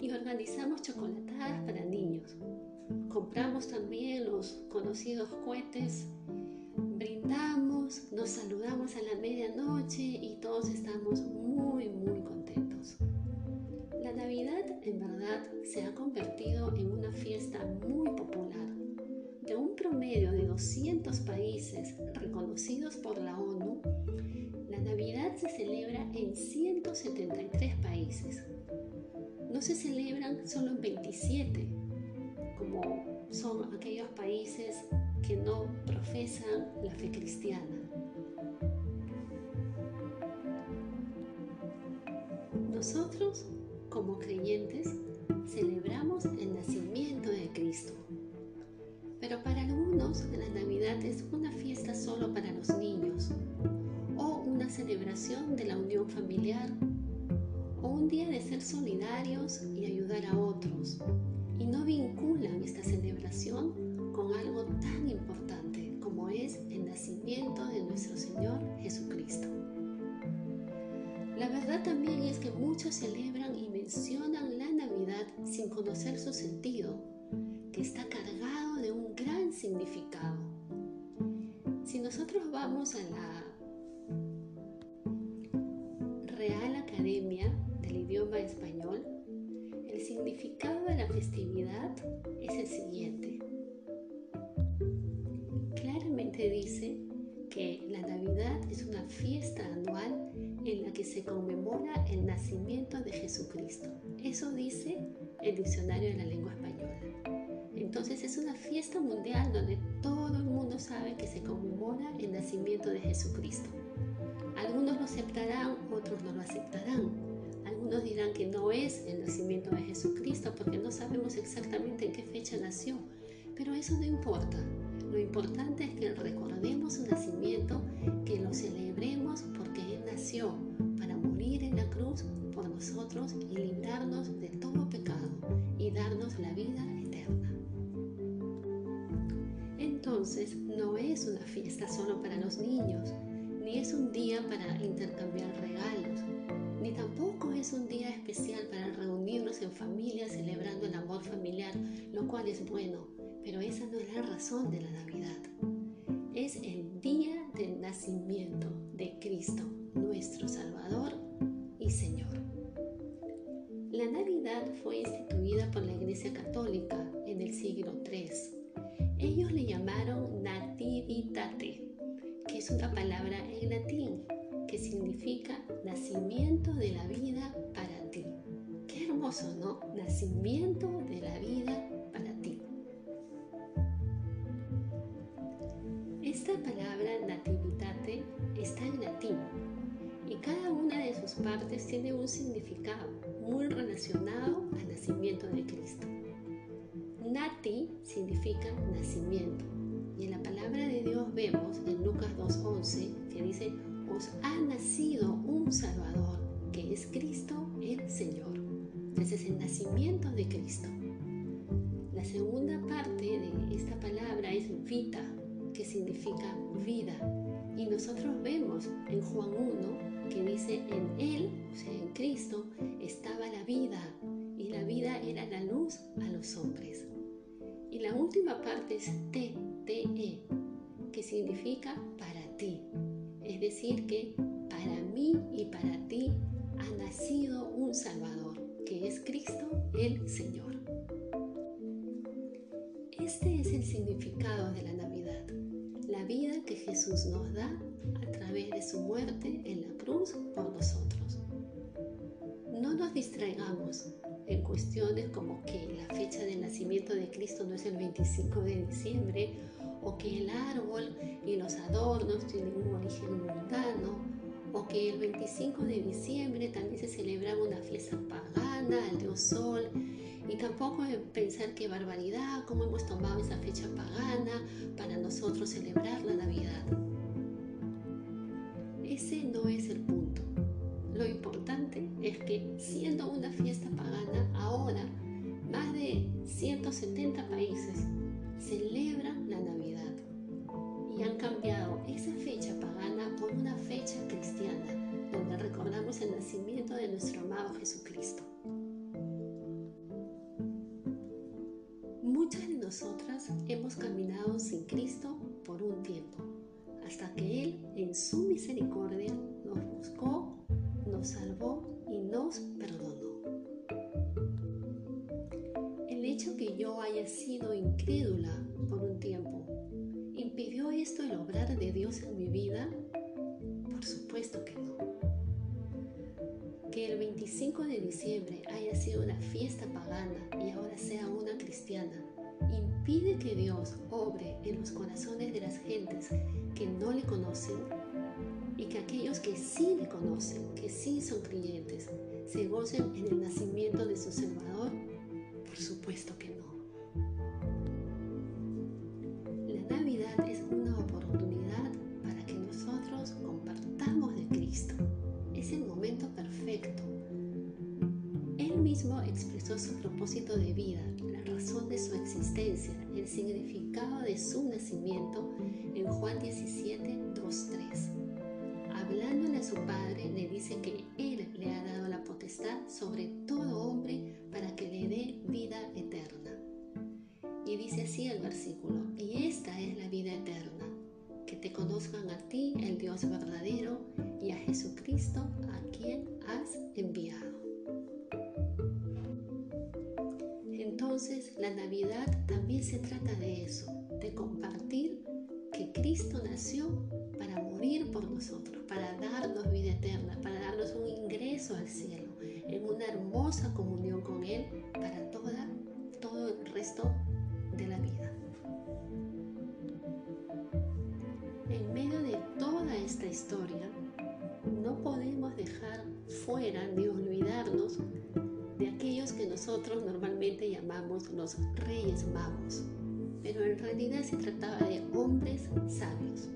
Y organizamos chocolatadas para niños. Compramos también los conocidos cohetes, brindamos, nos saludamos a la medianoche y todos estamos muy, muy contentos. La Navidad en verdad se ha convertido en una fiesta muy popular. De un promedio de 200 países reconocidos por la ONU, la Navidad se celebra en 173 países. No se celebran solo en 27, como son aquellos países que no profesan la fe cristiana. Nosotros, como creyentes, celebramos el nacimiento de Cristo. Pero para algunos la Navidad es una fiesta solo para los niños, o una celebración de la unión familiar, un día de ser solidarios y ayudar a otros, y no vinculan esta celebración con algo tan importante como es el nacimiento de nuestro Señor Jesucristo. La verdad también es que muchos celebran y mencionan la Navidad sin conocer su sentido, que está cargado de un gran significado. Si nosotros vamos a la Real Academia del Idioma Español, el significado de la festividad es el siguiente. Claramente dice que la Navidad es una fiesta anual en la que se conmemora el nacimiento de Jesucristo. Eso dice el diccionario de la lengua española. Entonces es una fiesta mundial donde todo el mundo sabe que se conmemora el nacimiento de Jesucristo. Algunos lo aceptarán, otros no lo aceptarán. Algunos dirán que no es el nacimiento de Jesucristo porque no sabemos exactamente en qué fecha nació. Pero eso no importa. Lo importante es que recordemos su nacimiento, que lo celebremos porque Él nació para morir en la cruz por nosotros y librarnos de todo pecado y darnos la vida eterna. Entonces no es una fiesta solo para los niños, ni es un día para intercambiar regalos, ni tampoco es un día especial para reunirnos en familia celebrando el amor familiar, lo cual es bueno, pero esa no es la razón de la Navidad. Es el día del nacimiento de Cristo, nuestro Salvador nacimiento de la vida para ti. Qué hermoso, ¿no? Nacimiento de la vida para ti. Esta palabra nativitate está en latín y cada una de sus partes tiene un significado muy relacionado al nacimiento de Cristo. Nati significa nacimiento y en la palabra de Dios vemos en Lucas 2.11 que dice, os ha nacido un Salvador que es Cristo el Señor. Ese es el nacimiento de Cristo. La segunda parte de esta palabra es vita, que significa vida. Y nosotros vemos en Juan 1 que dice, en Él, o sea, en Cristo, estaba la vida y la vida era la luz a los hombres. Y la última parte es te, te, que significa para ti. Es decir, que para mí y para ti ha nacido un Salvador, que es Cristo el Señor. Este es el significado de la Navidad, la vida que Jesús nos da a través de su muerte en la cruz por nosotros. No nos distraigamos, en cuestiones como que la fecha de nacimiento de Cristo no es el 25 de diciembre o que el árbol y los adornos tienen un origen mundano o que el 25 de diciembre también se celebraba una fiesta pagana al dios sol y tampoco pensar que barbaridad, cómo hemos tomado esa fecha pagana para nosotros celebrar la Navidad. Ese no es el punto. Lo importante es que siendo una fiesta pagana, ahora más de 170 países esa fecha pagana por una fecha cristiana, donde recordamos el nacimiento de nuestro amado Jesucristo. nosotras hemos caminado sin Cristo por un tiempo, hasta que Él, en su misericordia, nos buscó, nos salvó y nos perdonó. El hecho que yo haya sido incrédula por un tiempo, ¿impidió esto el obrar de Dios en mi vida? Por supuesto que no. Que el 25 de diciembre haya sido una fiesta pagana y ahora sea una cristiana impide que Dios obre en los corazones de las gentes que no le conocen y que aquellos que sí le conocen, que sí son creyentes, se gocen en el nacimiento de su Salvador? Por supuesto que no. Existencia, el significado de su nacimiento en Juan 17, 2, 3. Hablándole a su padre, le dice que Él le ha dado la potestad sobre todo hombre para que le dé vida eterna. Y dice así el versículo, y esta es la vida eterna, que te conozcan a ti, el Dios verdadero, y a Jesucristo, a quien has enviado. Entonces la Navidad también se trata de eso, de compartir que Cristo nació para morir por nosotros, para darnos vida eterna, para darnos un ingreso al cielo, en una hermosa comunión con Él para toda, todo el resto de la vida. En medio de toda esta historia, no podemos dejar fuera ni olvidarnos nosotros normalmente llamamos los reyes magos, pero en realidad se trataba de hombres sabios.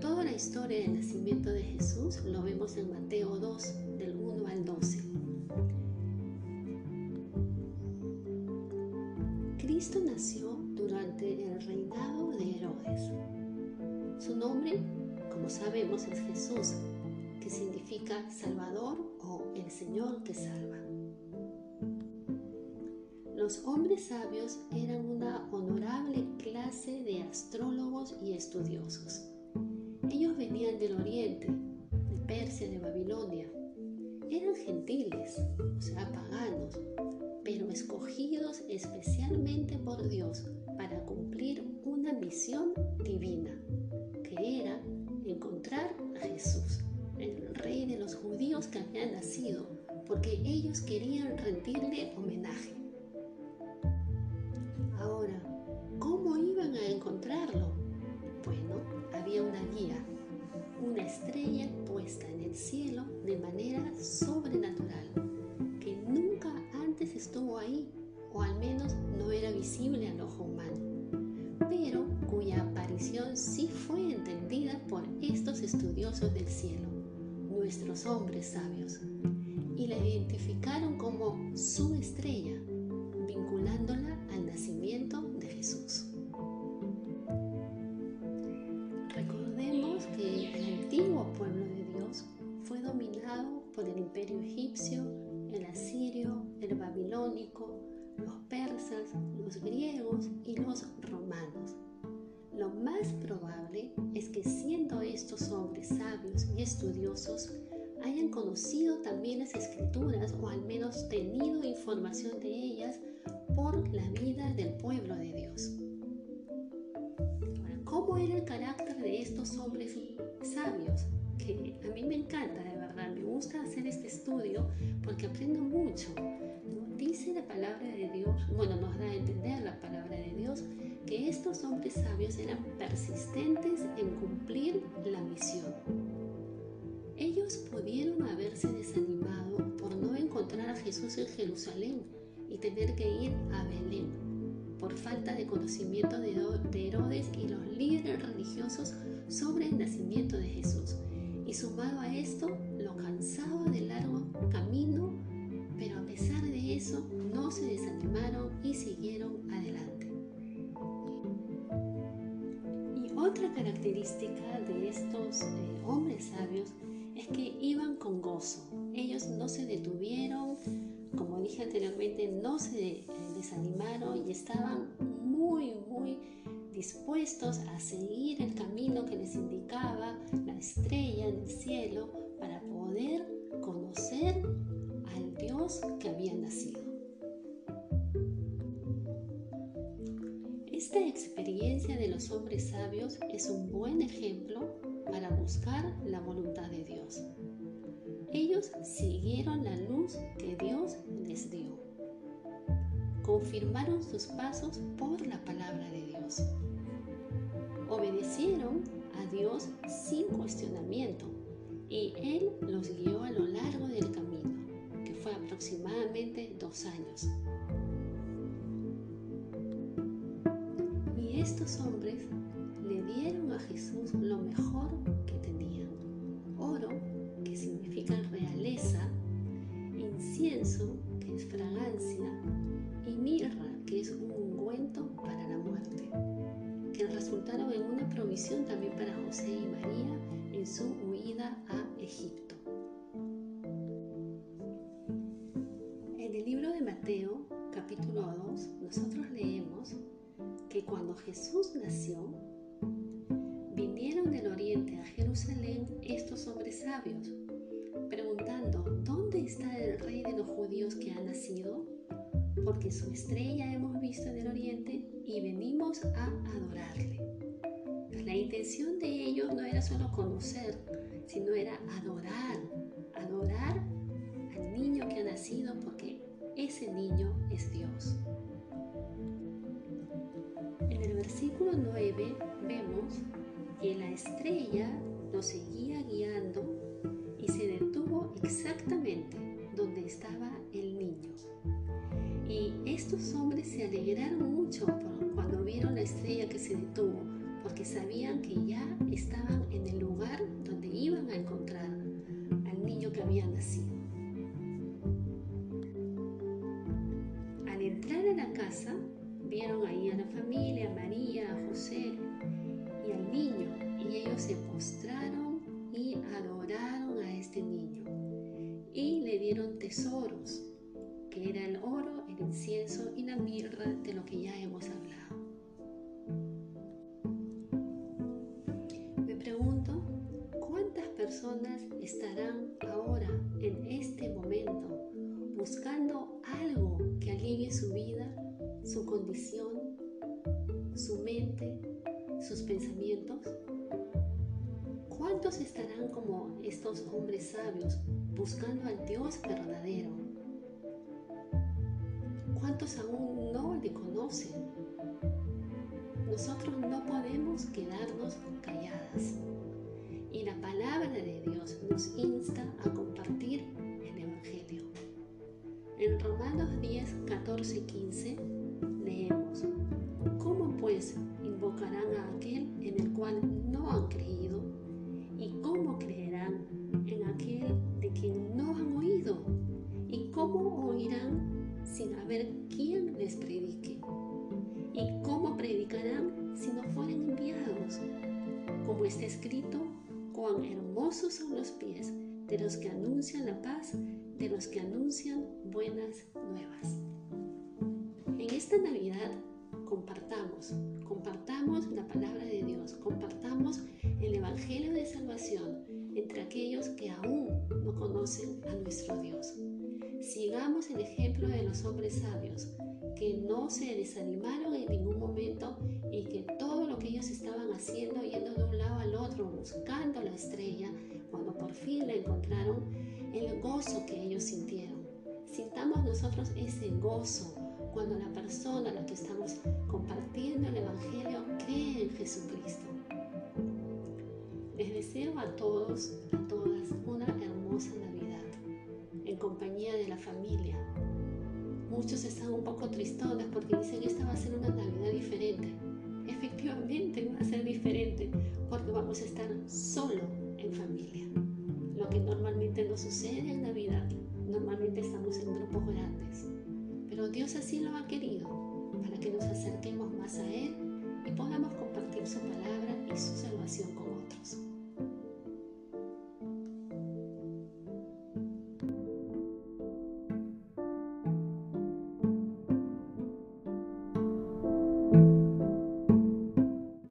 Toda la historia del nacimiento de Jesús lo vemos en Mateo 2, del 1 al 12. Cristo nació durante el reinado de Herodes. Su nombre, como sabemos, es Jesús, que significa Salvador o el Señor que salva. Los hombres sabios eran una honorable clase de astrólogos y estudiosos. Ellos venían del oriente, de Persia, de Babilonia. Eran gentiles, o sea, paganos, pero escogidos especialmente por Dios para cumplir una misión divina, que era encontrar a Jesús, el rey de los judíos que había nacido, porque ellos querían rendirle homenaje. Nuestros hombres sabios, de ellas por la vida del pueblo de Dios. ¿cómo era el carácter de estos hombres sabios? Que a mí me encanta, de verdad, me gusta hacer este estudio porque aprendo mucho. dice la palabra de Dios, bueno, nos da a entender la palabra de Dios, que estos hombres sabios eran persistentes en cumplir la misión. Ellos pudieron haberse desanimado encontrar a Jesús en Jerusalén y tener que ir a Belén por falta de conocimiento de Herodes y los líderes religiosos sobre el nacimiento de Jesús. Y sumado a esto, lo cansado del largo camino, pero a pesar de eso, no se desanimaron y siguieron adelante. Y otra característica de estos eh, hombres sabios es que iban con gozo. Ellos no se detuvieron, como dije anteriormente, no se eh, desanimaron y estaban muy, muy dispuestos a seguir el camino que les indicaba la estrella en el cielo para poder conocer al Dios que había nacido. Esta experiencia de los hombres sabios es un buen ejemplo para buscar la voluntad de Dios. Ellos siguieron la luz que Dios les dio. Confirmaron sus pasos por la palabra de Dios obedecieron a Dios sin cuestionamiento y Él los guió a lo largo del camino, que fue aproximadamente dos años. Y estos hombres le dieron a Jesús lo mejor que tenían, resultaron en una provisión también para José y María en su huida a Egipto. A adorarle. La intención de ellos no era solo conocer, sino era adorar, adorar al niño que ha nacido porque ese niño es Dios. En el versículo 9 vemos que la estrella nos seguía guiando y se detuvo exactamente donde estaba el niño. Y estos hombres se alegraron mucho cuando vieron la estrella que se detuvo, porque sabían que ya estaban en el lugar donde iban a encontrar al niño que había nacido. Al entrar a la casa, vieron ahí a la familia, a María, a José y al niño, y ellos se postraron y adoraron a este niño y le dieron tesoros que era el oro, el incienso y la mirra de lo que ya hemos hablado. Personas estarán ahora, en este momento, buscando algo que alivie su vida, su condición, su mente, sus pensamientos? ¿Cuántos estarán como estos hombres sabios buscando al Dios verdadero? ¿Cuántos aún no le conocen? Nosotros no podemos quedarnos calladas. Y la palabra de Dios nos insta a compartir el Evangelio. En Romanos 10, 14 y 15 leemos, ¿cómo pues invocarán a aquel en el cual no han creído? ¿Y cómo creerán en aquel de quien no han oído? ¿Y cómo oirán sin haber quien les predique. ¿Y cómo predicarán si no fueren enviados? Como está escrito, cuán hermosos son los pies de los que anuncian la paz, de los que anuncian buenas nuevas. En esta Navidad compartamos, compartamos la palabra de Dios, compartamos el Evangelio de Salvación entre aquellos que aún no conocen a nuestro Dios. Sigamos el ejemplo de los hombres sabios, que no se desanimaron en ningún momento y que todo lo que ellos estaban haciendo, yendo buscando la estrella, cuando por fin la encontraron, el gozo que ellos sintieron. Sintamos nosotros ese gozo cuando la persona a la que estamos compartiendo el Evangelio cree en Jesucristo. Les deseo a todos, a todas, una hermosa Navidad en compañía de la familia. Muchos están un poco tristones porque dicen esta va a ser una Navidad diferente. Efectivamente va vamos a estar solo en familia. Lo que normalmente no sucede en Navidad.